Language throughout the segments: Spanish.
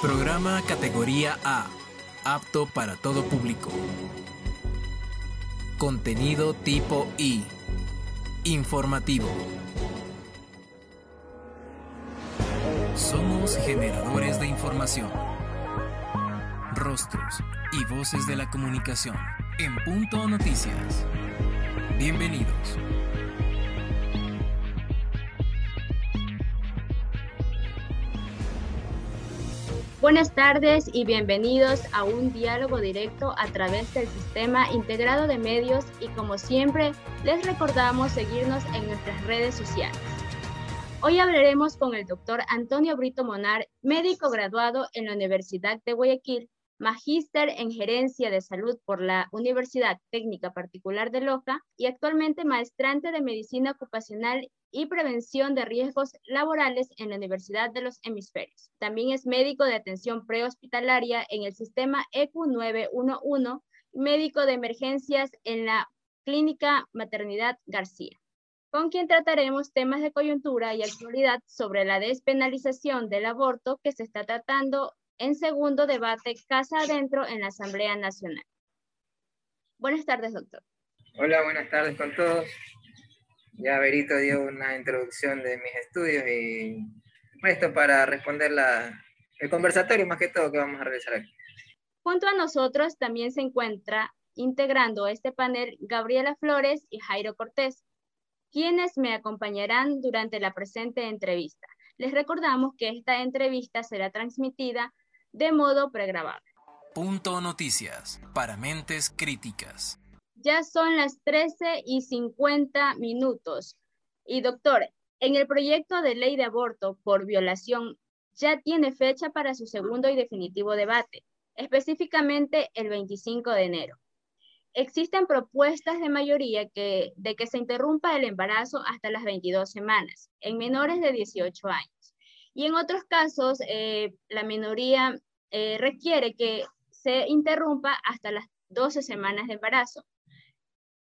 Programa categoría A, apto para todo público. Contenido tipo I, informativo. Somos generadores de información, rostros y voces de la comunicación. En Punto Noticias. Bienvenidos. Buenas tardes y bienvenidos a un diálogo directo a través del sistema integrado de medios y como siempre les recordamos seguirnos en nuestras redes sociales. Hoy hablaremos con el doctor Antonio Brito Monar, médico graduado en la Universidad de Guayaquil, magíster en gerencia de salud por la Universidad Técnica Particular de Loja y actualmente maestrante de medicina ocupacional y prevención de riesgos laborales en la Universidad de los Hemisferios. También es médico de atención prehospitalaria en el sistema ECU 911, médico de emergencias en la Clínica Maternidad García, con quien trataremos temas de coyuntura y actualidad sobre la despenalización del aborto que se está tratando en segundo debate casa adentro en la Asamblea Nacional. Buenas tardes, doctor. Hola, buenas tardes con todos. Ya Berito dio una introducción de mis estudios y esto para responder la, el conversatorio más que todo que vamos a realizar aquí. Junto a nosotros también se encuentra integrando este panel Gabriela Flores y Jairo Cortés, quienes me acompañarán durante la presente entrevista. Les recordamos que esta entrevista será transmitida de modo pregrabado. Punto Noticias para mentes críticas. Ya son las 13 y 50 minutos. Y doctor, en el proyecto de ley de aborto por violación ya tiene fecha para su segundo y definitivo debate, específicamente el 25 de enero. Existen propuestas de mayoría que, de que se interrumpa el embarazo hasta las 22 semanas en menores de 18 años. Y en otros casos, eh, la minoría eh, requiere que se interrumpa hasta las 12 semanas de embarazo.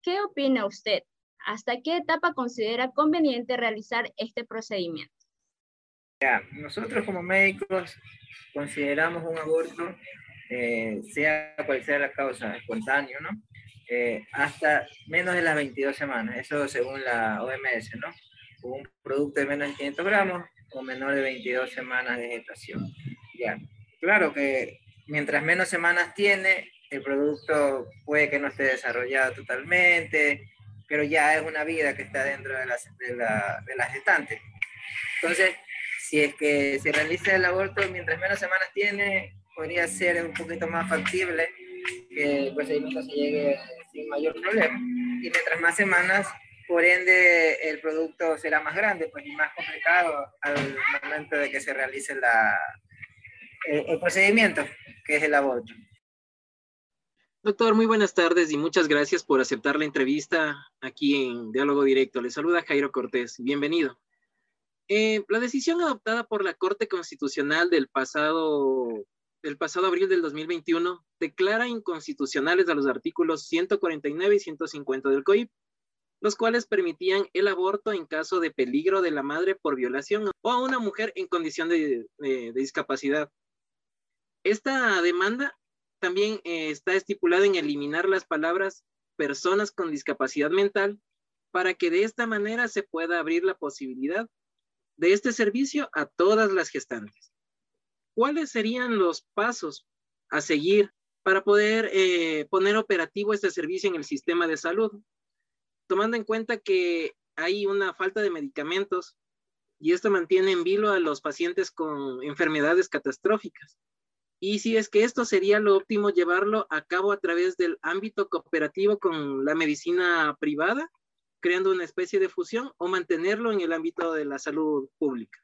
¿Qué opina usted? ¿Hasta qué etapa considera conveniente realizar este procedimiento? Ya, nosotros como médicos consideramos un aborto, eh, sea cual sea la causa, espontáneo, ¿no? Eh, hasta menos de las 22 semanas, eso según la OMS, ¿no? Un producto de menos de 500 gramos o menor de 22 semanas de gestación. Ya, claro que mientras menos semanas tiene, el producto puede que no esté desarrollado totalmente, pero ya es una vida que está dentro de, de, la, de. Entonces, si es que se realiza el aborto mientras menos semanas tiene, podría ser un poquito más factible que el procedimiento se llegue sin mayor problema. Y mientras más semanas, por ende, el producto será más grande, pues y más complicado al momento de que se realice el procedimiento, que es el aborto. Doctor, muy buenas tardes y muchas gracias por aceptar la entrevista aquí en Diálogo Directo. Le saluda Jairo Cortés. Bienvenido. Eh, la decisión adoptada por la Corte Constitucional del pasado, del pasado abril del 2021 declara inconstitucionales a los artículos 149 y 150 del COIP, los cuales permitían el aborto en caso de peligro de la madre por violación o a una mujer en condición de discapacidad. Esta demanda también eh, está estipulado en eliminar las palabras personas con discapacidad mental para que de esta manera se pueda abrir la posibilidad de este servicio a todas las gestantes. ¿Cuáles serían los pasos a seguir para poder eh, poner operativo este servicio en el sistema de salud? Tomando en cuenta que hay una falta de medicamentos y esto mantiene en vilo a los pacientes con enfermedades catastróficas. Y si es que esto sería lo óptimo llevarlo a cabo a través del ámbito cooperativo con la medicina privada, creando una especie de fusión o mantenerlo en el ámbito de la salud pública.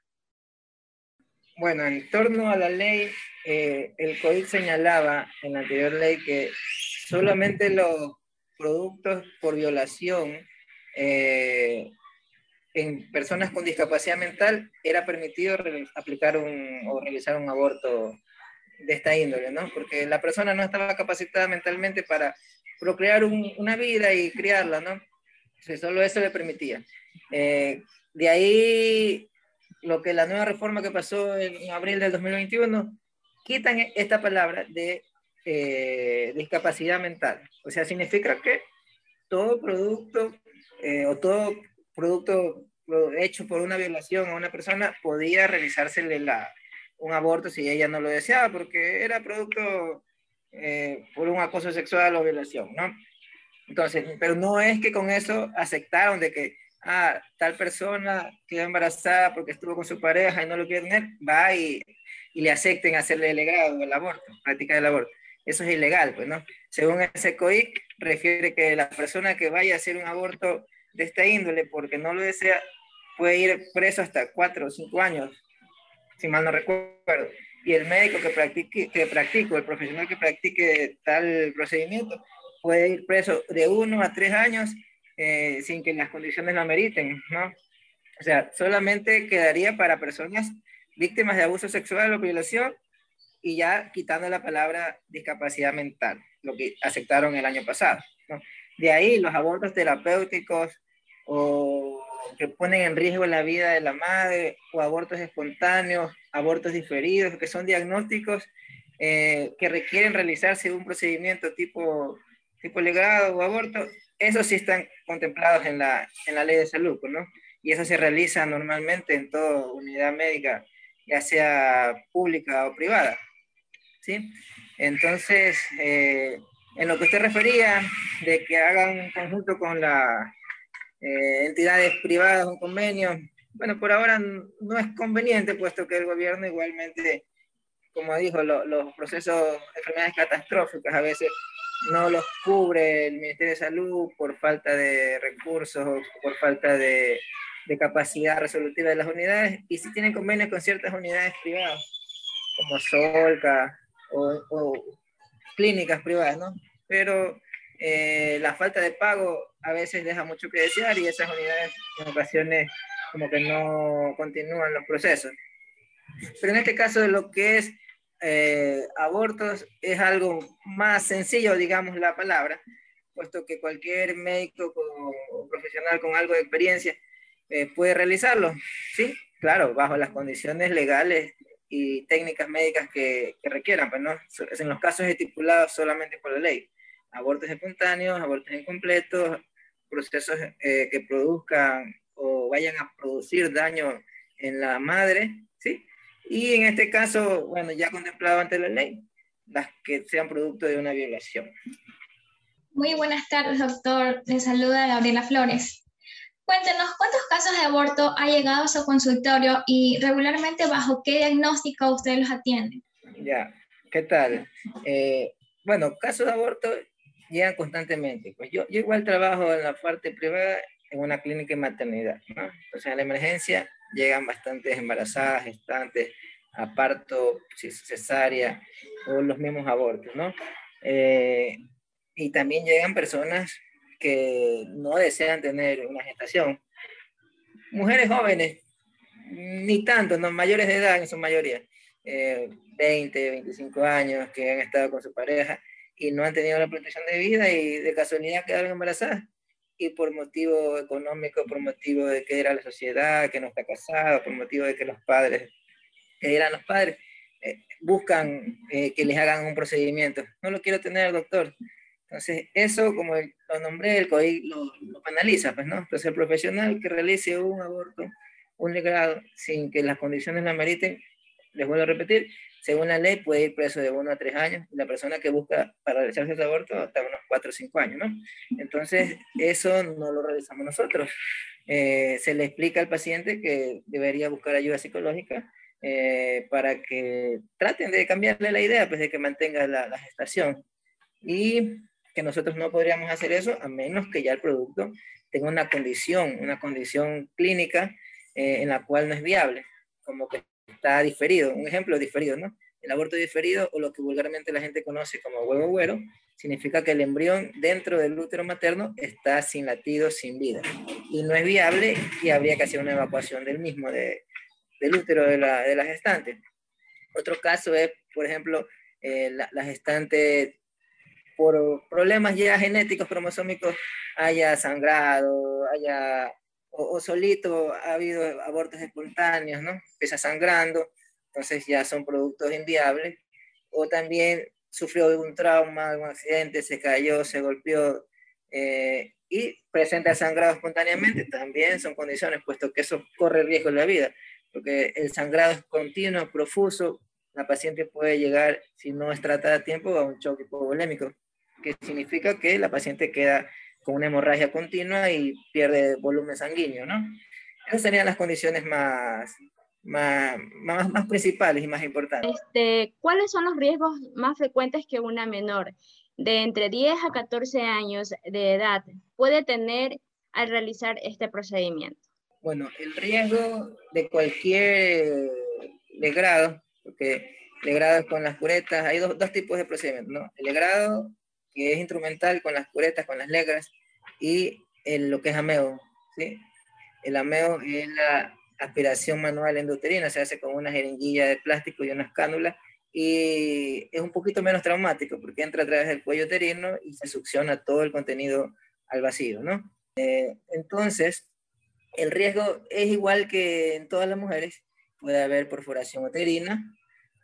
Bueno, en torno a la ley, eh, el COIC señalaba en la anterior ley que solamente los productos por violación eh, en personas con discapacidad mental era permitido aplicar un, o realizar un aborto de esta índole, ¿no? Porque la persona no estaba capacitada mentalmente para procrear una vida y criarla, ¿no? solo eso le permitía. Eh, de ahí, lo que la nueva reforma que pasó en, abril del 2021 quitan esta palabra de eh, discapacidad mental. O sea, significa que todo producto eh, o todo producto hecho por una violación a una persona podía realizársele la, un aborto si ella no lo deseaba, porque era producto eh, por un acoso sexual o violación, ¿no? Entonces, pero no es que con eso aceptaron de que, ah, tal persona quedó embarazada porque estuvo con su pareja y no lo quiere tener, va y, y le acepten hacerle el legado, el aborto, práctica del aborto. Eso es ilegal, pues, ¿no? Según ese COIC, refiere que la persona que vaya a hacer un aborto de esta índole porque no lo desea, puede ir preso hasta cuatro o cinco años, si mal no recuerdo. Y el médico que practique, que practique, el profesional que practique tal procedimiento, puede ir preso de uno a tres años eh, sin que las condiciones lo ameriten, ¿no? O sea, solamente quedaría para personas víctimas de abuso sexual o violación y ya quitando la palabra discapacidad mental, lo que aceptaron el año pasado. De ahí los abortos terapéuticos o que ponen en riesgo la vida de la madre, o abortos espontáneos, abortos diferidos, que son diagnósticos eh, que requieren realizarse un procedimiento tipo, tipo legado o aborto, esos sí están contemplados en la, en la ley de salud, ¿no? Y eso se realiza normalmente en toda unidad médica, ya sea pública o privada, ¿sí? Entonces, eh, en lo que usted refería, de que hagan un conjunto con la eh, entidades privadas, un convenio. Bueno, por ahora no es conveniente, puesto que el gobierno igualmente, como dijo, los procesos de enfermedades catastróficas a veces no los cubre el Ministerio de Salud por falta de recursos o por falta de, de capacidad resolutiva de las unidades, y si tienen convenios con ciertas unidades privadas, como Solca o, o clínicas privadas, ¿no? Pero eh, la falta de pago a veces deja mucho que desear y esas unidades en ocasiones como que no continúan los procesos. Pero en este caso de lo que es eh, abortos es algo más sencillo, digamos la palabra, puesto que cualquier médico o profesional con algo de experiencia eh, puede realizarlo, ¿sí? Claro, bajo las condiciones legales y técnicas médicas que, requieran, pues no, en los casos estipulados solamente por la ley abortos espontáneos, abortos incompletos, procesos eh, que produzcan o vayan a producir daño en la madre, ¿sí? Y en este caso, bueno, ya contemplado ante la ley, las que sean producto de una violación. Muy buenas tardes, doctor. Le saluda Gabriela Flores. Cuéntenos, ¿cuántos casos de aborto ha llegado a su consultorio y regularmente bajo qué diagnóstico usted los atiende? Ya, ¿qué tal? Eh, bueno, casos de aborto llegan constantemente. Pues yo, yo igual trabajo en la parte privada en una clínica de maternidad, ¿no? Entonces en la emergencia llegan bastantes embarazadas, gestantes, a parto, cesárea o los mismos abortos, ¿no? Eh, y también llegan personas que no desean tener una gestación. Mujeres jóvenes, ni tanto, no mayores de edad en su mayoría, 20, eh, 25 años, que han estado con su pareja y no han tenido la protección de vida y de casualidad quedaron embarazadas. Y por motivo económico, por motivo de que era la sociedad, que no está casada, por motivo de que los padres, que eran los padres, eh, buscan eh, que les hagan un procedimiento. No lo quiero tener, doctor. Entonces, eso, como lo nombré, el COI lo, lo pues, ¿no? Entonces, el profesional que realice un aborto, un legrado, sin que las condiciones la meriten, les vuelvo a repetir, según la ley puede ir preso de uno a tres años, la persona que busca para realizarse el aborto hasta unos cuatro o cinco años, ¿no? Entonces, eso no lo realizamos nosotros. Eh, se le explica al paciente que debería buscar ayuda psicológica eh, para que traten de cambiarle la idea, pues de que mantenga la, gestación. Y que nosotros no podríamos hacer eso a menos que ya el producto tenga una condición, una condición clínica eh, en la cual no es viable, como que está diferido. Un ejemplo diferido, ¿no? El aborto diferido, o lo que vulgarmente la gente conoce como huevo güero, significa que el embrión dentro del útero materno está sin latido, sin vida. Y no es viable y habría que hacer una evacuación del mismo, de, del útero de la, de la gestante. Otro caso es, por ejemplo, eh, la, gestante por problemas ya genéticos, cromosómicos, haya sangrado, haya o, solito ha habido abortos espontáneos, ¿no? Empieza sangrando, entonces ya son productos inviables. O también sufrió algún trauma, algún accidente, se cayó, se golpeó eh, y presenta sangrado espontáneamente, también son condiciones, puesto que eso corre riesgo en la vida, porque el sangrado es continuo, profuso, la paciente puede llegar, si no es tratada a tiempo, a un choque hipovolémico, que significa que la paciente queda con una hemorragia continua y pierde volumen sanguíneo, ¿no? Esas serían las condiciones más, más, más, más, principales y más importantes. Este, ¿Cuáles son los riesgos más frecuentes que una menor de entre 10 a 14 años de edad puede tener al realizar este procedimiento? Bueno, el riesgo de cualquier legrado, porque legrado es con las curetas, hay dos, dos tipos de procedimientos, ¿no? El legrado, que es instrumental con las curetas, con las legras, y el, lo que es ameo, ¿sí? El ameo es la aspiración manual endouterina, se hace con una jeringuilla de plástico y unas cánulas y es un poquito menos traumático porque entra a través del cuello uterino y se succiona todo el contenido al vacío, ¿no? Eh, entonces, el riesgo es igual que en todas las mujeres, puede haber perforación uterina,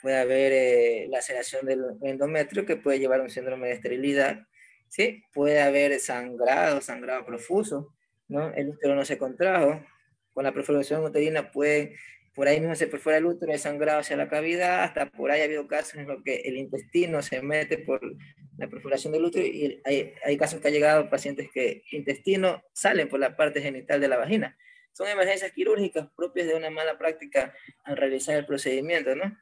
puede haber eh, laceración del endometrio que puede llevar a un síndrome de esterilidad, ¿sí? Puede haber sangrado, sangrado profuso, ¿no? El útero no se contrajo, con la perforación uterina puede, por ahí mismo se perfora el útero, hay sangrado hacia la cavidad, hasta por ahí ha habido casos en los que el intestino se mete por la perforación del útero y hay, hay casos que ha llegado pacientes que intestino salen por la parte genital de la vagina. Son emergencias quirúrgicas propias de una mala práctica al realizar el procedimiento, ¿no?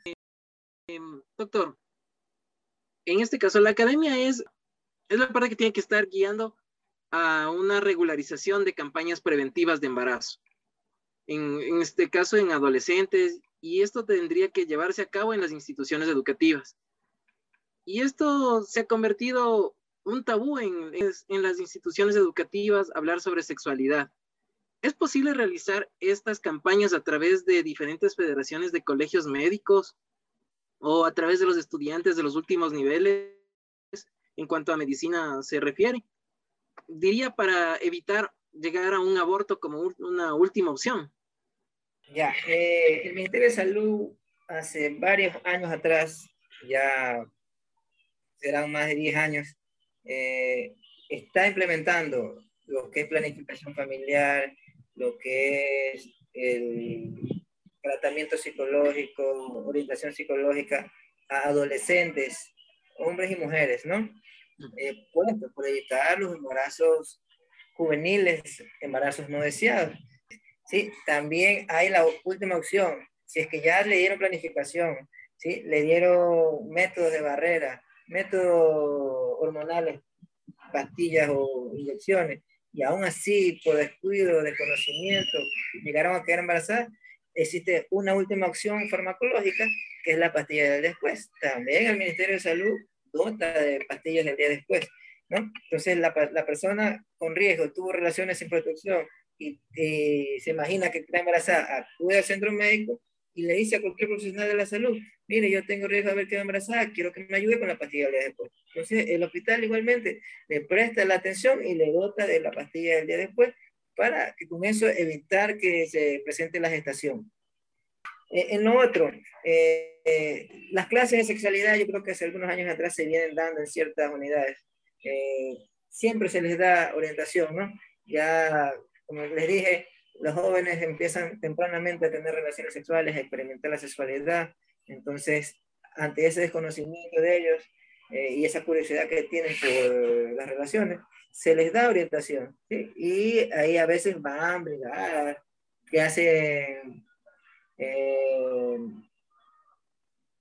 Doctor, en este caso la academia es, es la parte que tiene que estar guiando a una regularización de campañas preventivas de embarazo en, este caso en adolescentes, y esto tendría que llevarse a cabo en las instituciones educativas. Y esto se ha convertido un tabú en, en las instituciones educativas hablar sobre sexualidad. ¿Es posible realizar estas campañas a través de diferentes federaciones de colegios médicos o a través de los estudiantes de los últimos niveles en cuanto a medicina se refiere? Diría para evitar llegar a un aborto como una última opción. Ya, eh, el Ministerio de Salud hace varios años atrás, ya serán más de 10 años, eh, está implementando lo que es planificación familiar, lo que es el tratamiento psicológico, orientación psicológica a adolescentes, hombres y mujeres, ¿no? Eh, por evitar los embarazos juveniles, embarazos no deseados. ¿sí? También hay la última opción, si es que ya le dieron planificación, ¿sí? Le dieron métodos de barrera, métodos hormonales, pastillas o inyecciones, y aún así, por descuido, desconocimiento, llegaron a quedar embarazadas, existe una última opción farmacológica, que es la pastilla del después. También el Ministerio de Salud dota de pastillas del día después, ¿no? Entonces, la, la persona con riesgo tuvo relaciones sin protección, y se imagina que está embarazada, acude al centro médico y le dice a cualquier profesional de la salud, mire, yo tengo riesgo de haber quedado embarazada, quiero que me ayude con la pastilla del día después. Entonces, el hospital igualmente le presta la atención y le dota de la pastilla del día después para que con eso evitar que se presente la gestación. Eh, en lo otro, eh, eh, las clases de sexualidad yo creo que hace algunos años atrás se vienen dando en ciertas unidades. siempre se les da orientación, ¿no? Ya como les dije, los jóvenes empiezan tempranamente a tener relaciones sexuales, a experimentar la sexualidad. Entonces, ante ese desconocimiento de ellos eh, y esa curiosidad que tienen por las relaciones, se les da orientación. Y ahí a veces van brigadas que hacen eh,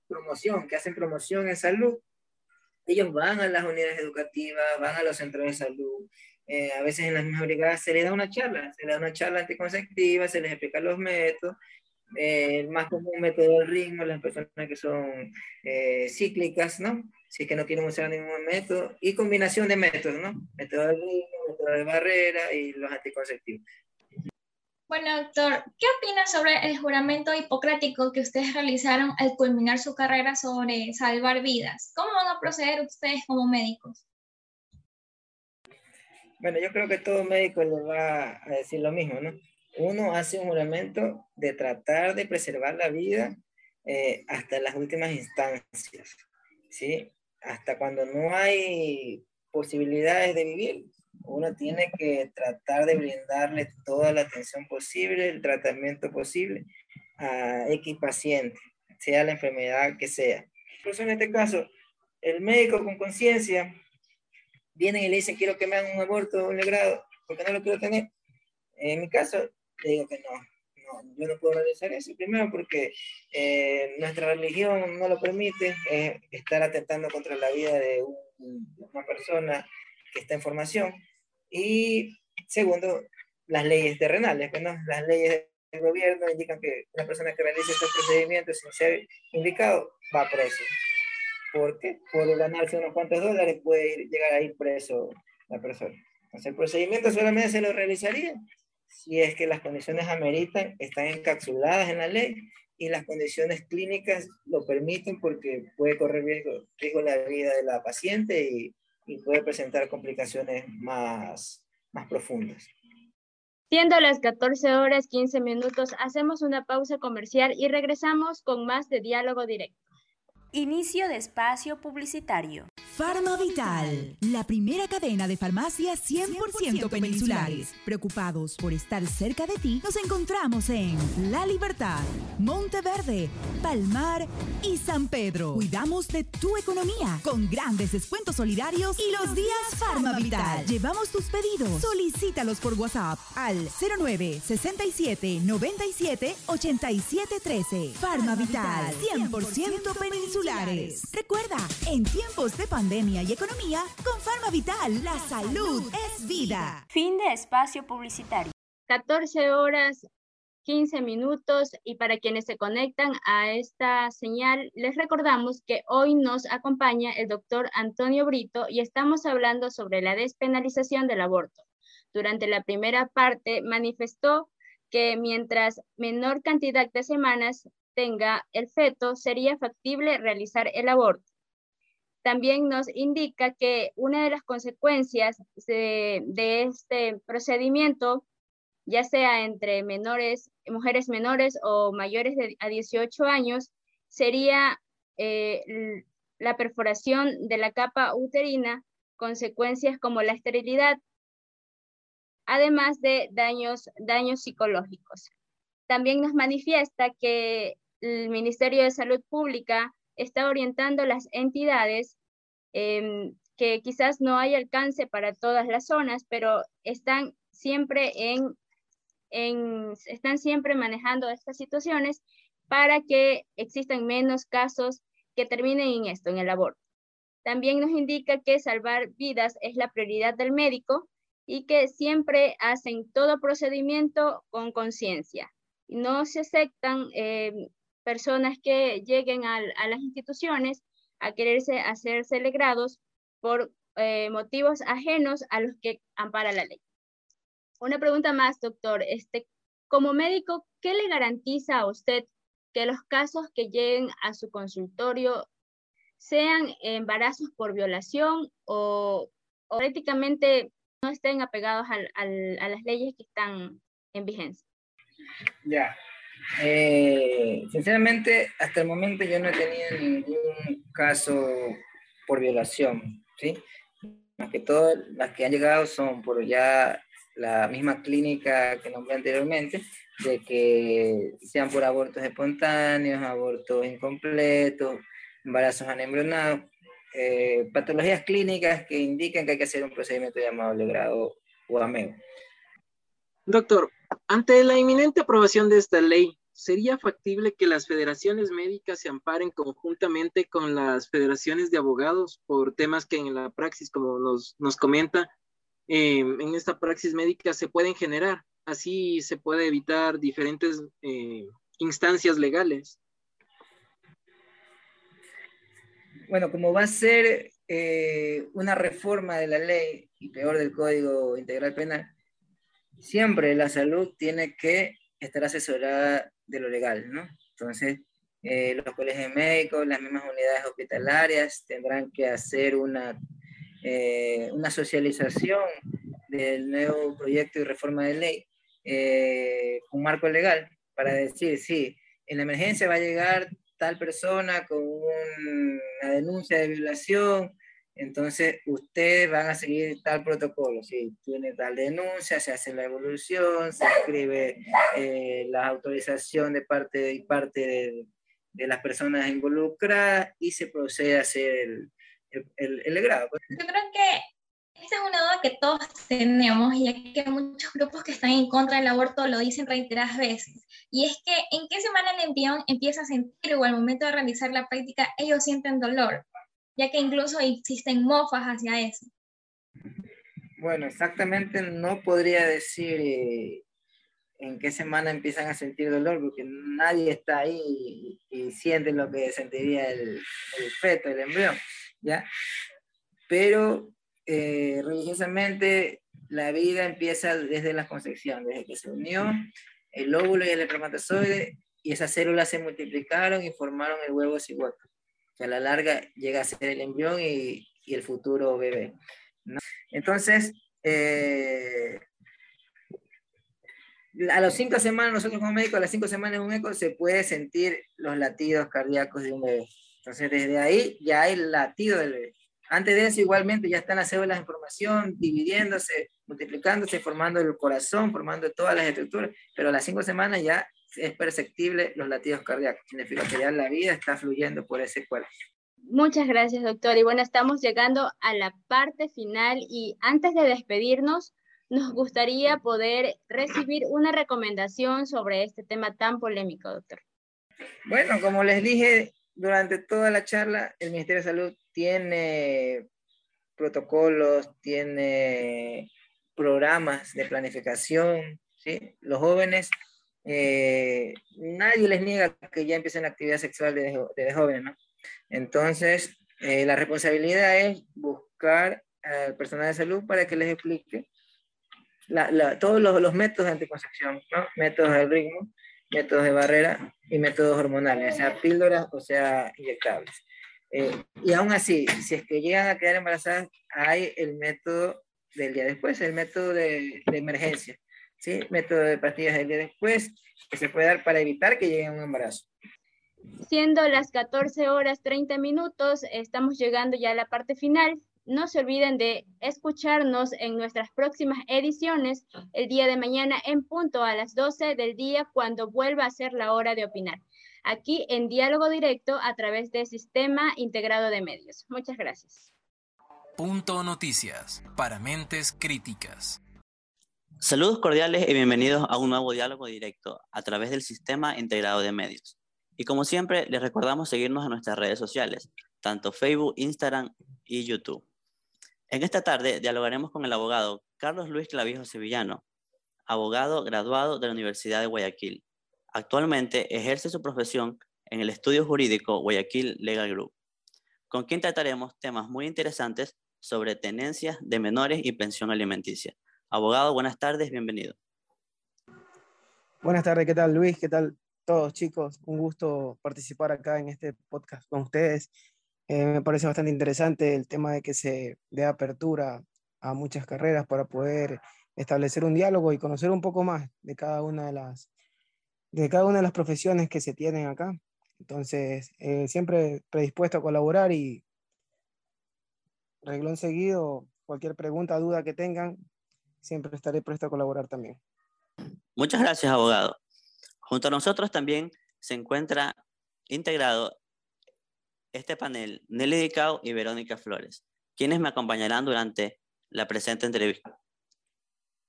promoción, que hacen promoción en salud. Ellos van a las unidades educativas, van a los centros de salud, eh, a veces en las mismas brigadas se les da una charla, se les da una charla anticonceptiva, se les explica los métodos, eh, el más común método del ritmo, las personas que son eh, cíclicas, ¿no? Si es que no quieren usar ningún método, y combinación de métodos, ¿no? Método del ritmo, método de barrera y los anticonceptivos. Bueno, doctor, ¿qué opina sobre el juramento hipocrático que ustedes realizaron al culminar su carrera sobre salvar vidas? ¿Cómo van a proceder ustedes como médicos? Bueno, yo creo que todo médico le va a decir lo mismo, ¿no? Uno hace un juramento de tratar de preservar la vida eh, hasta las últimas instancias. ¿sí? Hasta cuando no hay posibilidades de vivir, uno tiene que tratar de brindarle toda la atención posible, el tratamiento posible a X paciente, sea la enfermedad que sea. Eso en este caso, el médico con conciencia viene y le dice quiero que me hagan un aborto un grado, porque no lo quiero tener. En mi caso, le digo que no, no yo no puedo realizar eso. Primero porque eh, nuestra religión no lo permite, estar atentando contra la vida de una persona que está en formación. Y segundo, las leyes terrenales, ¿no? las leyes del gobierno indican que una persona que realice estos procedimientos sin ser indicado va preso. Porque por ganarse unos cuantos dólares puede llegar a ir preso la persona. Entonces, el procedimiento solamente se lo realizaría si es que las condiciones ameritan, están encapsuladas en la ley y las condiciones clínicas lo permiten porque puede correr riesgo, riesgo la vida de la paciente y, y puede presentar complicaciones más, más profundas. Siendo las 14 horas 15 minutos, hacemos una pausa comercial y regresamos con más de diálogo directo. Inicio de espacio publicitario. Farma Vital, la primera cadena de farmacias 100%, peninsulares. Preocupados por estar cerca de ti, nos encontramos en La Libertad, Monteverde, Palmar y San Pedro. Cuidamos de tu economía con grandes descuentos solidarios y los días Farma Vital. Llevamos tus pedidos. Solicítalos por WhatsApp al 09 67 97 87 13. Farma Vital, 100% peninsulares. Recuerda, en tiempos de pandemia, pandemia y economía, con Farma Vital, la salud es vida. Fin de espacio publicitario. 14 horas 15 minutos y para quienes se conectan a esta señal, les recordamos que hoy nos acompaña el doctor Antonio Brito y estamos hablando sobre la despenalización del aborto. Durante la primera parte manifestó que mientras menor cantidad de semanas tenga el feto, sería factible realizar el aborto también nos indica que una de las consecuencias de, este procedimiento, ya sea entre menores, mujeres menores o mayores de a 18 años, sería eh, la perforación de la capa uterina, consecuencias como la esterilidad, además de daños, daños psicológicos. También nos manifiesta que el Ministerio de Salud Pública está orientando las entidades em, que quizás no hay alcance para todas las zonas, pero están siempre en, están siempre manejando estas situaciones para que existan menos casos que terminen en esto, en el aborto. También nos indica que salvar vidas es la prioridad del médico y que siempre hacen todo procedimiento con conciencia. No se aceptan em, personas que lleguen a, las instituciones a quererse hacerse legrados por eh, motivos ajenos a los que ampara la ley. Una pregunta más, doctor. Este, como médico, ¿qué le garantiza a usted que los casos que lleguen a su consultorio sean embarazos por violación o, prácticamente no estén apegados a las leyes que están en vigencia? Ya, eh, sinceramente, hasta el momento yo no he tenido ningún caso por violación, ¿sí? Más que todo, las que han llegado son por ya la misma clínica que nombré anteriormente, de que sean por abortos espontáneos, abortos incompletos, embarazos anembrionados, eh, patologías clínicas que indican que hay que hacer un procedimiento llamado legrado o ameo. Doctor, ante la inminente aprobación de esta ley, ¿sería factible que las federaciones médicas se amparen conjuntamente con las federaciones de abogados por temas que en la praxis, como nos, nos comenta, eh, en esta praxis médica se pueden generar? Así se puede evitar diferentes eh, instancias legales. Bueno, como va a ser eh, una reforma de la ley y peor del Código Integral Penal, siempre la salud tiene que estar asesorada de lo legal, ¿no? Entonces, eh, los colegios médicos, las mismas unidades hospitalarias tendrán que hacer una, eh, una socialización del nuevo proyecto y reforma de ley eh, un marco legal para decir, sí, en la emergencia va a llegar tal persona con una denuncia de violación, entonces ustedes van a seguir tal protocolo. Si tiene tal denuncia, se hace la evolución, se escribe eh, la autorización de parte y parte de, las personas involucradas y se procede a hacer el, el, el, grado. Yo creo que esta es una duda que todos tenemos, ya que muchos grupos que están en contra del aborto lo dicen reiteradas veces. Y es que en qué semana el embrión empieza a sentir o al momento de realizar la práctica ellos sienten dolor, ya que incluso existen mofas hacia eso. Bueno, exactamente no podría decir eh, en qué semana empiezan a sentir dolor, porque nadie está ahí y, siente lo que sentiría el, feto, el embrión, ¿ya? Pero eh, religiosamente la vida empieza desde la concepción, desde que se unió el óvulo y el espermatozoide y esas células se multiplicaron y formaron el huevo cigoto, que a la larga llega a ser el embrión y, el futuro bebé. Entonces, eh, a las cinco semanas, nosotros como médicos, a las cinco semanas de un eco se puede sentir los latidos cardíacos de un bebé. Entonces, desde ahí ya hay latido del bebé. Antes de eso, igualmente, ya están las células de información dividiéndose, multiplicándose, formando el corazón, formando todas las estructuras, pero a las cinco semanas ya es perceptible los latidos cardíacos. Significa que ya la vida está fluyendo por ese cuerpo. Muchas gracias, doctor. Y bueno, estamos llegando a la parte final y antes de despedirnos, nos gustaría poder recibir una recomendación sobre este tema tan polémico, doctor. Bueno, como les dije durante toda la charla, el Ministerio de Salud tiene protocolos, tiene programas de planificación, ¿sí? Los jóvenes, eh, nadie les niega que ya empiecen la actividad sexual desde, desde ¿no? Entonces, eh, la responsabilidad es buscar al personal de salud para que les explique la, la, todos los, los, métodos de anticoncepción, ¿no? métodos de ritmo, métodos de barrera y métodos hormonales, sea píldoras o sea inyectables. Eh, y aún así, si es que llegan a quedar embarazadas, hay el método del día después, el método de, de emergencia, ¿sí? método de pastillas del día después, que se puede dar para evitar que llegue a un embarazo. Siendo las 14 horas 30 minutos, estamos llegando ya a la parte final. No se olviden de escucharnos en nuestras próximas ediciones el día de mañana en punto a las 12 del día cuando vuelva a ser la hora de opinar aquí en diálogo directo a través del Sistema Integrado de Medios. Muchas gracias. Punto Noticias para mentes críticas. Saludos cordiales y bienvenidos a un nuevo diálogo directo a través del Sistema Integrado de Medios. Y como siempre, les recordamos seguirnos en nuestras redes sociales, tanto Facebook, Instagram y YouTube. En esta tarde dialogaremos con el abogado Carlos Luis Clavijo Sevillano, abogado graduado de la Universidad de Guayaquil, Actualmente ejerce su profesión en el estudio jurídico Guayaquil Legal Group, con quien trataremos temas muy interesantes sobre tenencias de menores y pensión alimenticia. Abogado, buenas tardes, bienvenido. Buenas tardes, ¿qué tal Luis? ¿Qué tal todos chicos? Un gusto participar acá en este podcast con ustedes. Eh, me parece bastante interesante el tema de que se dé apertura a muchas carreras para poder establecer un diálogo y conocer un poco más de cada una de las de cada una de las profesiones que se tienen acá. Entonces, eh, siempre predispuesto a colaborar y reglón seguido, cualquier pregunta, duda que tengan, siempre estaré presto a colaborar también. Muchas gracias, abogado. Junto a nosotros también se encuentra integrado este panel Nelly Dicao y Verónica Flores, quienes me acompañarán durante la presente entrevista.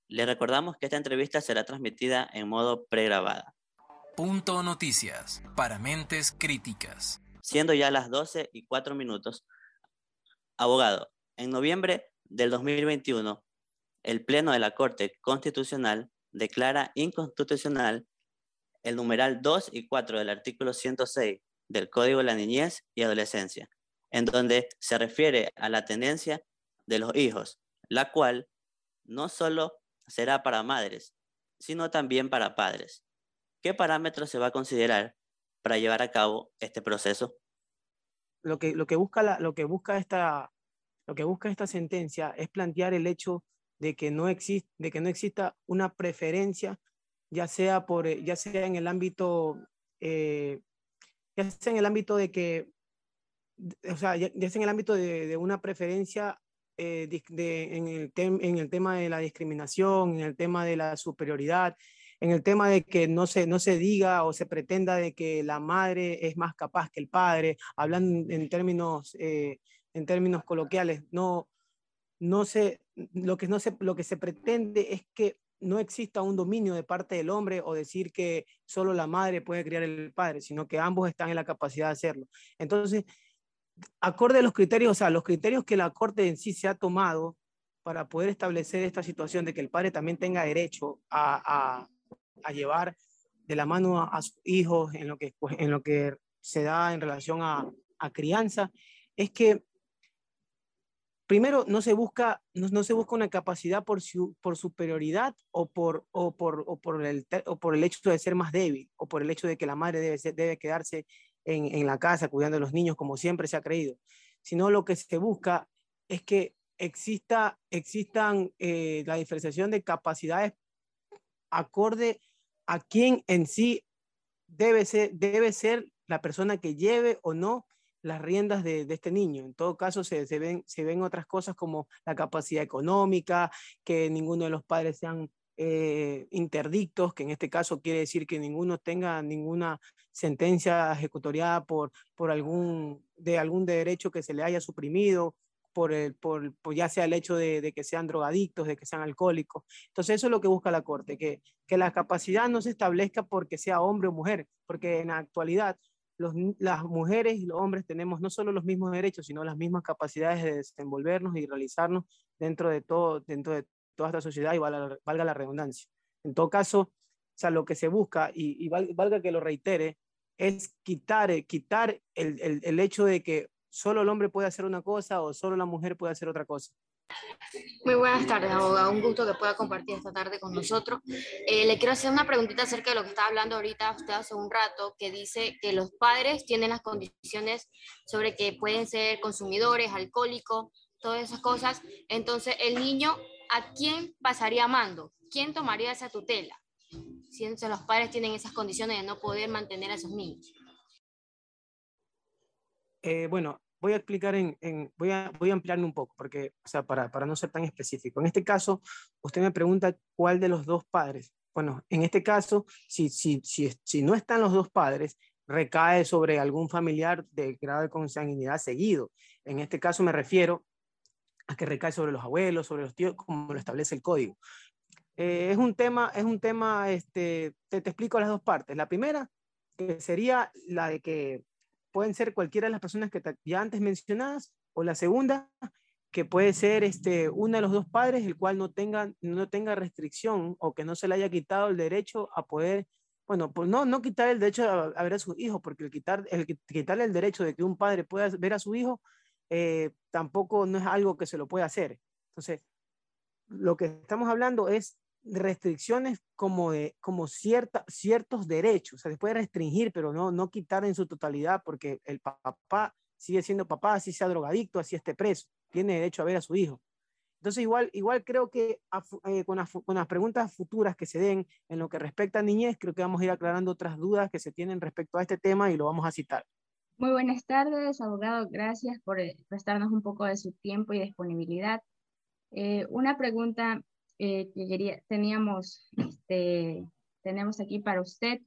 Les recordamos que esta entrevista será transmitida en modo pregrabada. Punto Noticias para mentes críticas. Siendo ya las 12 y 4 minutos, abogado, en noviembre del 2021, el Pleno de la Corte Constitucional declara inconstitucional el numeral 2 y 4 del artículo 106 del Código de la Niñez y Adolescencia, en donde se refiere a la tendencia de los hijos, la cual no solo será para madres, sino también para padres. ¿Qué parámetros se va a considerar para llevar a cabo este proceso? Lo que, lo que, busca, lo que, busca, esta, lo que busca esta sentencia es plantear el hecho de que no, existe, de que no exista una preferencia, ya sea, por, ya sea en el ámbito eh, ya sea en el ámbito de que, o sea, ya, sea en el ámbito de, una preferencia eh, en, el tema de la discriminación, en el tema de la superioridad, en el tema de que no se, no se diga o se pretenda de que la madre es más capaz que el padre, hablando en términos, eh, en términos coloquiales, no, no se, lo, que no se, lo que se pretende es que no exista un dominio de parte del hombre o decir que solo la madre puede criar el padre, sino que ambos están en la capacidad de hacerlo. Entonces, acorde a los criterios, o sea, los criterios que la Corte en sí se ha tomado para poder establecer esta situación de que el padre también tenga derecho a, a, llevar de la mano a, sus hijos en lo, que, en lo que se da en relación a, a crianza, es que primero no se busca, no, se busca una capacidad por, su, por superioridad o por, o, por, o, por el, o por el hecho de ser más débil o por el hecho de que la madre debe, debe quedarse en, en, la casa cuidando a los niños como siempre se ha creído, sino lo que se busca es que exista, existan eh, la diferenciación de capacidades acorde a quien en sí debe ser, debe ser la persona que lleve o no las riendas de, este niño. En todo caso, se, ven, se ven otras cosas como la capacidad económica, que ninguno de los padres sean eh, interdictos, que en este caso quiere decir que ninguno tenga ninguna sentencia ejecutoriada por, por algún, de algún derecho que se le haya suprimido, por, el, por, ya sea el hecho de, de, que sean drogadictos, de que sean alcohólicos. Entonces eso es lo que busca la Corte, que, que la capacidad no se establezca porque sea hombre o mujer, porque en la actualidad las mujeres y los hombres tenemos no solo los mismos derechos, sino las mismas capacidades de desenvolvernos y realizarnos dentro de, todo, dentro de toda esta sociedad y valga, la redundancia. En todo caso, o sea, lo que se busca, y, valga que lo reitere, es quitar, quitar el, el, el hecho de que solo el hombre puede hacer una cosa o solo la mujer puede hacer otra cosa. Muy buenas tardes, abogado. Un gusto que pueda compartir esta tarde con nosotros. Eh, le quiero hacer una preguntita acerca de lo que estaba hablando ahorita usted hace un rato, que dice que los padres tienen las condiciones sobre que pueden ser consumidores, alcohólicos, todas esas cosas. Entonces, el niño, ¿a quién pasaría mando? ¿Quién tomaría esa tutela? Si los padres tienen esas condiciones de no poder mantener a esos niños. Eh, bueno, voy a explicar en, voy, a, voy a ampliarme un poco, porque, o sea, para, para no ser tan específico. En este caso, usted me pregunta cuál de los dos padres. Bueno, en este caso, si, si, si, si no están los dos padres, recae sobre algún familiar de grado de consanguinidad seguido. En este caso me refiero a que recae sobre los abuelos, sobre los tíos, como lo establece el código. Eh, es un tema, es un tema, este, te, te explico las dos partes. La primera, que sería la de que pueden ser cualquiera de las personas que ya antes mencionadas, o la segunda, que puede ser este, uno de los dos padres, el cual no tenga, no tenga restricción o que no se le haya quitado el derecho a poder, bueno, pues no, no quitar el derecho a, ver a su hijo, porque el, quitar, el quitarle el derecho de que un padre pueda ver a su hijo, eh, tampoco no es algo que se lo pueda hacer. Entonces, lo que estamos hablando es restricciones como de como cierta, ciertos derechos, o sea, se puede restringir, pero no, no quitar en su totalidad, porque el papá sigue siendo papá, así sea drogadicto, así esté preso, tiene derecho a ver a su hijo. Entonces, igual, igual creo que eh, con, las, con, las, preguntas futuras que se den en lo que respecta a niñez, creo que vamos a ir aclarando otras dudas que se tienen respecto a este tema y lo vamos a citar. Muy buenas tardes, abogado. Gracias por eh, prestarnos un poco de su tiempo y disponibilidad. Eh, una pregunta eh, que teníamos, este, tenemos aquí para usted.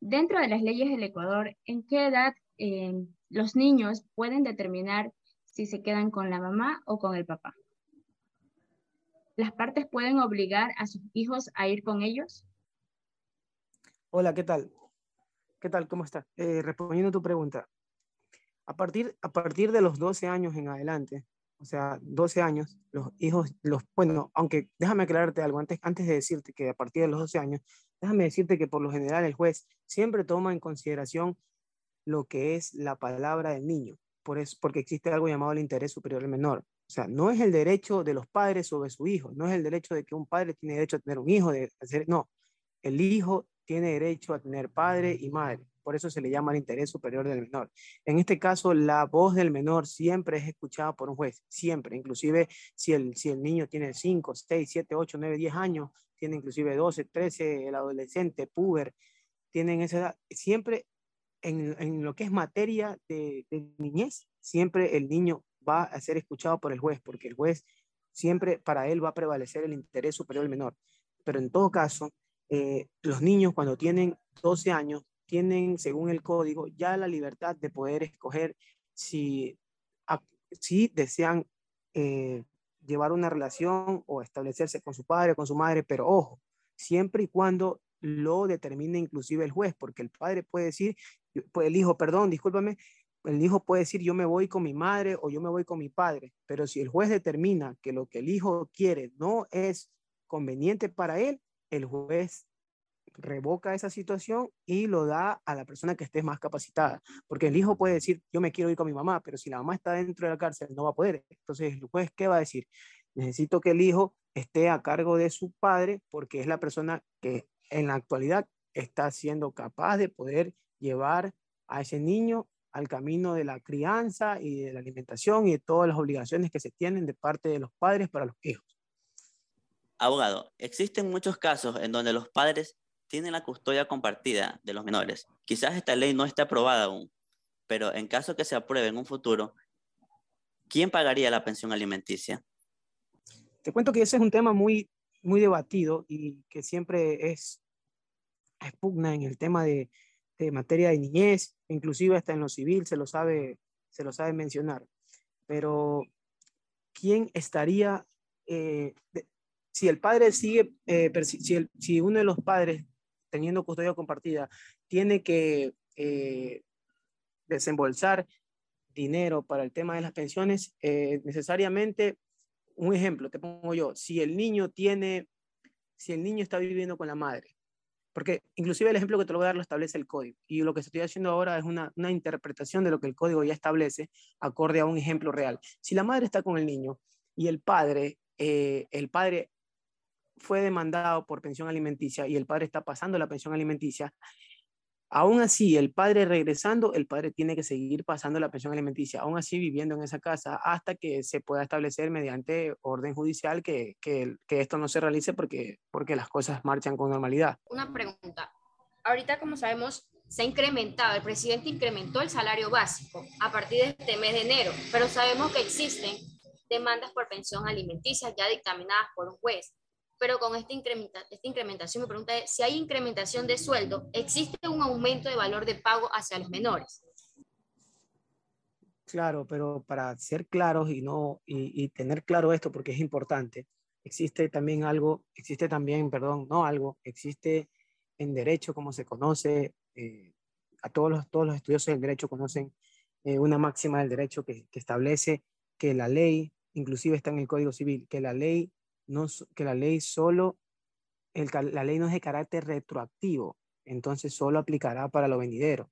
Dentro de las leyes del Ecuador, ¿en qué edad eh, los niños pueden determinar si se quedan con la mamá o con el papá? ¿Las partes pueden obligar a sus hijos a ir con ellos? Hola, ¿qué tal? ¿Qué tal? ¿Cómo estás? Eh, respondiendo a tu pregunta. A partir, a partir de los 12 años en adelante, o sea, 12 años, los hijos, los, bueno, aunque déjame aclararte algo antes, antes de decirte que a partir de los 12 años, déjame decirte que por lo general el juez siempre toma en consideración lo que es la palabra del niño, por eso, porque existe algo llamado el interés superior del menor. O sea, no es el derecho de los padres sobre su hijo, no es el derecho de que un padre tiene derecho a tener un hijo, de hacer, no, el hijo tiene derecho a tener padre y madre por eso se le llama el interés superior del menor. En este caso, la voz del menor siempre es escuchada por un juez, siempre, inclusive si el, si el niño tiene 5, 6, 7, 8, 9, 10 años, tiene inclusive 12, 13, el adolescente, puber, tienen esa edad, siempre en, en lo que es materia de, niñez, siempre el niño va a ser escuchado por el juez, porque el juez siempre para él va a prevalecer el interés superior del menor. Pero en todo caso, eh, los niños cuando tienen 12 años tienen, según el código, ya la libertad de poder escoger si, si desean eh, llevar una relación o establecerse con su padre o con su madre, pero ojo, siempre y cuando lo determine inclusive el juez, porque el padre puede decir, pues el hijo, perdón, discúlpame, el hijo puede decir yo me voy con mi madre o yo me voy con mi padre, pero si el juez determina que lo que el hijo quiere no es conveniente para él, el juez revoca esa situación y lo da a la persona que esté más capacitada. Porque el hijo puede decir, yo me quiero ir con mi mamá, pero si la mamá está dentro de la cárcel, no va a poder. Entonces, el juez, ¿qué va a decir? Necesito que el hijo esté a cargo de su padre porque es la persona que en la actualidad está siendo capaz de poder llevar a ese niño al camino de la crianza y de la alimentación y de todas las obligaciones que se tienen de parte de los padres para los hijos. Abogado, existen muchos casos en donde los padres tienen la custodia compartida de los menores. Quizás esta ley no esté aprobada aún, pero en caso que se apruebe en un futuro, ¿quién pagaría la pensión alimenticia? Te cuento que ese es un tema muy, muy debatido y que siempre es, es pugna en el tema de, materia de niñez, inclusive hasta en lo civil se lo sabe, se lo sabe mencionar. Pero, ¿quién estaría, eh, si el padre sigue, eh, si, uno de los padres, teniendo custodia compartida, tiene que eh, desembolsar dinero para el tema de las pensiones, necesariamente, un ejemplo, te pongo yo, si el niño tiene, si el niño está viviendo con la madre porque inclusive el ejemplo que te lo voy a dar lo establece el código. Y lo que estoy haciendo ahora es una, una interpretación de lo que el código ya establece acorde a un ejemplo real. Si la madre está con el niño y el padre, eh, el padre fue demandado por pensión alimenticia y el padre está pasando la pensión alimenticia, Aún así, el padre regresando, el padre tiene que seguir pasando la pensión alimenticia, aún así viviendo en esa casa hasta que se pueda establecer mediante orden judicial que, que, que, esto no se realice porque, porque las cosas marchan con normalidad. Una pregunta. Ahorita, como sabemos, se ha incrementado, el presidente incrementó el salario básico a partir de este mes de enero, pero sabemos que existen demandas por pensión alimenticia ya dictaminadas por un juez pero con esta, incrementa, esta incrementación, me pregunta si hay incrementación de sueldo, ¿existe un aumento de valor de pago hacia los menores? Claro, pero para ser claros y, no, y, tener claro esto, porque es importante, existe también algo, existe también, perdón, no algo, existe en derecho, como se conoce, eh, a todos los, todos los estudiosos del derecho conocen eh, una máxima del derecho que, que establece que la ley, inclusive está en el Código Civil, que la ley no, que la ley solo, el, la ley no es de carácter retroactivo, entonces solo aplicará para lo venidero.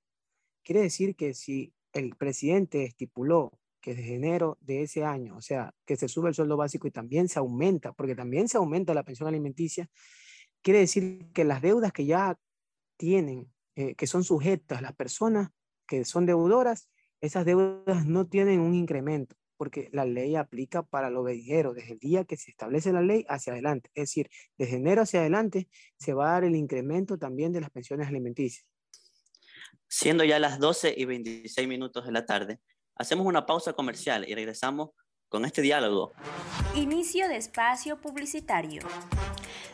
Quiere decir que si el presidente estipuló que desde enero de ese año, o sea, que se sube el sueldo básico y también se aumenta, porque también se aumenta la pensión alimenticia, quiere decir que las deudas que ya tienen, eh, que son sujetas las personas que son deudoras, esas deudas no tienen un incremento porque la ley aplica para lo venidero, desde el día que se establece la ley hacia adelante. Es decir, desde enero hacia adelante se va a dar el incremento también de las pensiones alimenticias. Siendo ya las 12 y 26 minutos de la tarde, hacemos una pausa comercial y regresamos con este diálogo. Inicio de espacio publicitario.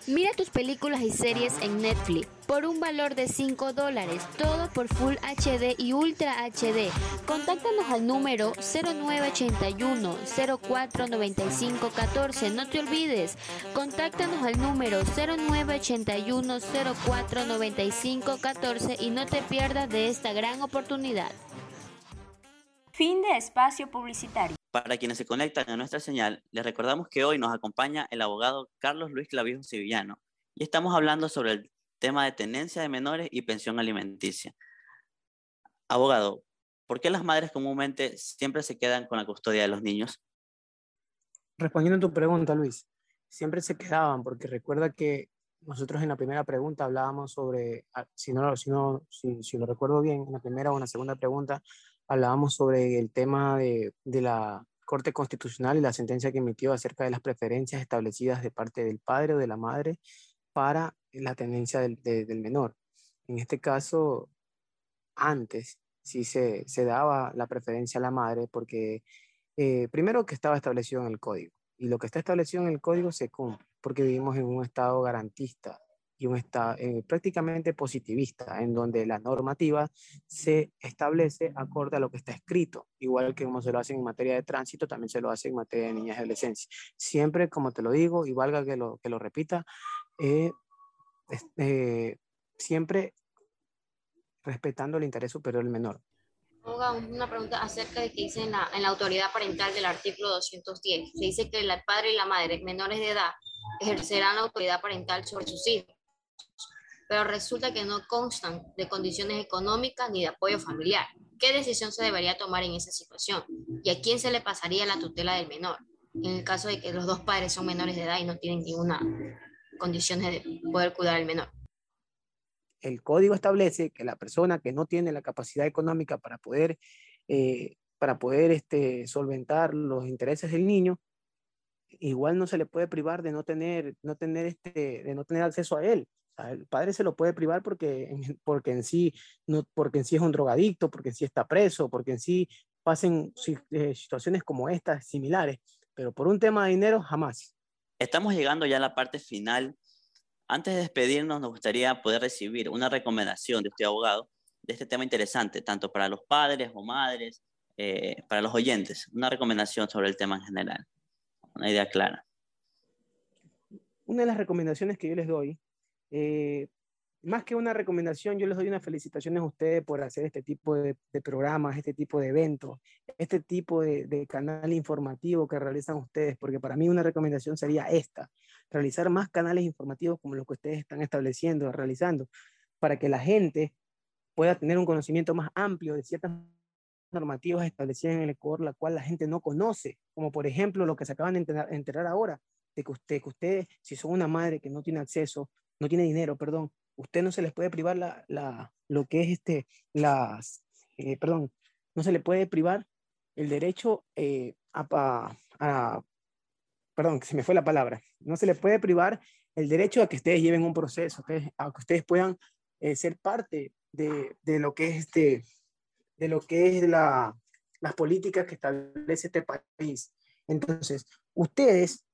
Mira tus películas y series en Netflix por un valor de 5 dólares, todo por Full HD y Ultra HD. Contáctanos al número 0981 0495 14. No te olvides, contáctanos al número 0981 0495 14 y no te pierdas de esta gran oportunidad. Fin de espacio publicitario. Para quienes se conectan a nuestra señal, les recordamos que hoy nos acompaña el abogado Carlos Luis Clavijo Sevillano y estamos hablando sobre el tema de tenencia de menores y pensión alimenticia. Abogado, ¿por qué las madres comúnmente siempre se quedan con la custodia de los niños? Respondiendo a tu pregunta, Luis, siempre se quedaban porque recuerda que nosotros en la primera pregunta hablábamos sobre, ah, si no, si, no, si, si lo recuerdo bien, en la primera o en la segunda pregunta hablábamos sobre el tema de, de, la Corte Constitucional y la sentencia que emitió acerca de las preferencias establecidas de parte del padre o de la madre para la tenencia del, del menor. En este caso, antes sí se, se daba la preferencia a la madre porque eh, primero que estaba establecido en el código y lo que está establecido en el código se cumple porque vivimos en un estado garantista y un estado eh, prácticamente positivista, en donde la normativa se establece acorde a lo que está escrito, igual que como se lo hace en materia de tránsito, también se lo hace en materia de niñas y adolescencia. Siempre, como te lo digo, y valga que lo, que lo repita, eh, eh, siempre respetando el interés superior del menor. Una pregunta acerca de que dice en la, en la autoridad parental del artículo 210. Se dice que el padre y la madre menores de edad ejercerán la autoridad parental sobre sus hijos, pero resulta que no constan de condiciones económicas ni de apoyo familiar. ¿Qué decisión se debería tomar en esa situación? ¿Y a quién se le pasaría la tutela del menor? En el caso de que los dos padres son menores de edad y no tienen ninguna condición de poder cuidar al menor el código establece que la persona que no tiene la capacidad económica para poder, eh, para poder este, solventar los intereses del niño, igual no se le puede privar de no tener, no tener, este, de no tener acceso a él. El padre se lo puede privar porque, porque, en sí, no, porque en sí es un drogadicto, porque en sí está preso, porque en sí pasen eh, situaciones como estas, similares, pero por un tema de dinero, jamás. Estamos llegando ya a la parte final antes de despedirnos, nos gustaría poder recibir una recomendación de usted, abogado, de este tema interesante, tanto para los padres o madres, eh, para los oyentes, una recomendación sobre el tema en general, una idea clara. Una de las recomendaciones que yo les doy eh, más que una recomendación, yo les doy unas felicitaciones a ustedes por hacer este tipo de, programas, este tipo de eventos, este tipo de, canal informativo que realizan ustedes, porque para mí una recomendación sería esta, realizar más canales informativos como los que ustedes están estableciendo, realizando, para que la gente pueda tener un conocimiento más amplio de ciertas normativas establecidas en el Ecuador, la cual la gente no conoce, como por ejemplo lo que se acaban de enterar, ahora, de que usted, que usted, si son una madre que no tiene acceso, no tiene dinero, perdón, usted no se les puede privar la, la, lo que es este, las, eh, perdón, no se le puede privar el derecho eh, a, a, perdón, que se me fue la palabra, no se le puede privar el derecho a que ustedes lleven un proceso, a que ustedes puedan eh, ser parte de, de, lo que es este, de lo que es la, las políticas que establece este país. Entonces, ustedes,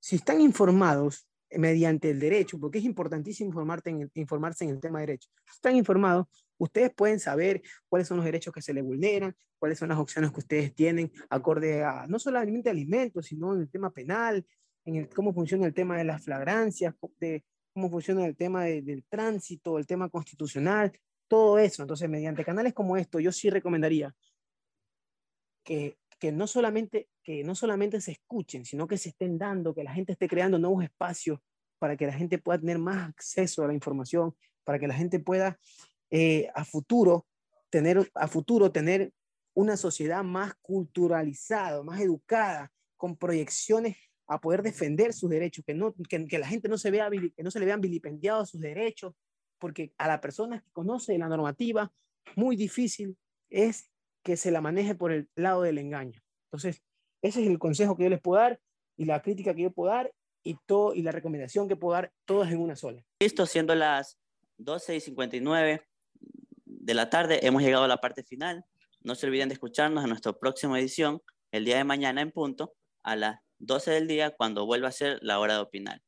si están informados, mediante el derecho, porque es importantísimo informarte en informarse en el tema de derecho. Si están informados, ustedes pueden saber cuáles son los derechos que se les vulneran, cuáles son las opciones que ustedes tienen acorde a no solamente alimentos, sino en el tema penal, en el, cómo funciona el tema de las flagrancias, de cómo funciona el tema del tránsito, el tema constitucional, todo eso. Entonces, mediante canales como esto, yo sí recomendaría que que no solamente que no solamente se escuchen, sino que se estén dando, que la gente esté creando nuevos espacios para que la gente pueda tener más acceso a la información, para que la gente pueda eh, a futuro tener a futuro tener una sociedad más culturalizada, más educada, con proyecciones a poder defender sus derechos, que, no, que, la gente no se, vea, que no se le vean vilipendiados sus derechos, porque a la persona que conoce la normativa, muy difícil es que se la maneje por el lado del engaño. Entonces, ese es el consejo que yo les puedo dar y la crítica que yo puedo dar y, todo, y la recomendación que puedo dar, todas en una sola. Listo, siendo las 12 y 59 de la tarde, hemos llegado a la parte final. No se olviden de escucharnos en nuestra próxima edición, el día de mañana en punto, a las 12 del día, cuando vuelva a ser la hora de opinar.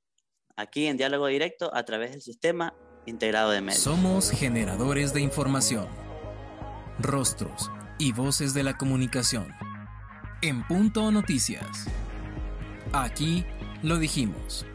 Aquí en diálogo directo a través del sistema integrado de medios. Somos generadores de información. Rostros y voces de la comunicación. En Punto Noticias. Aquí lo dijimos.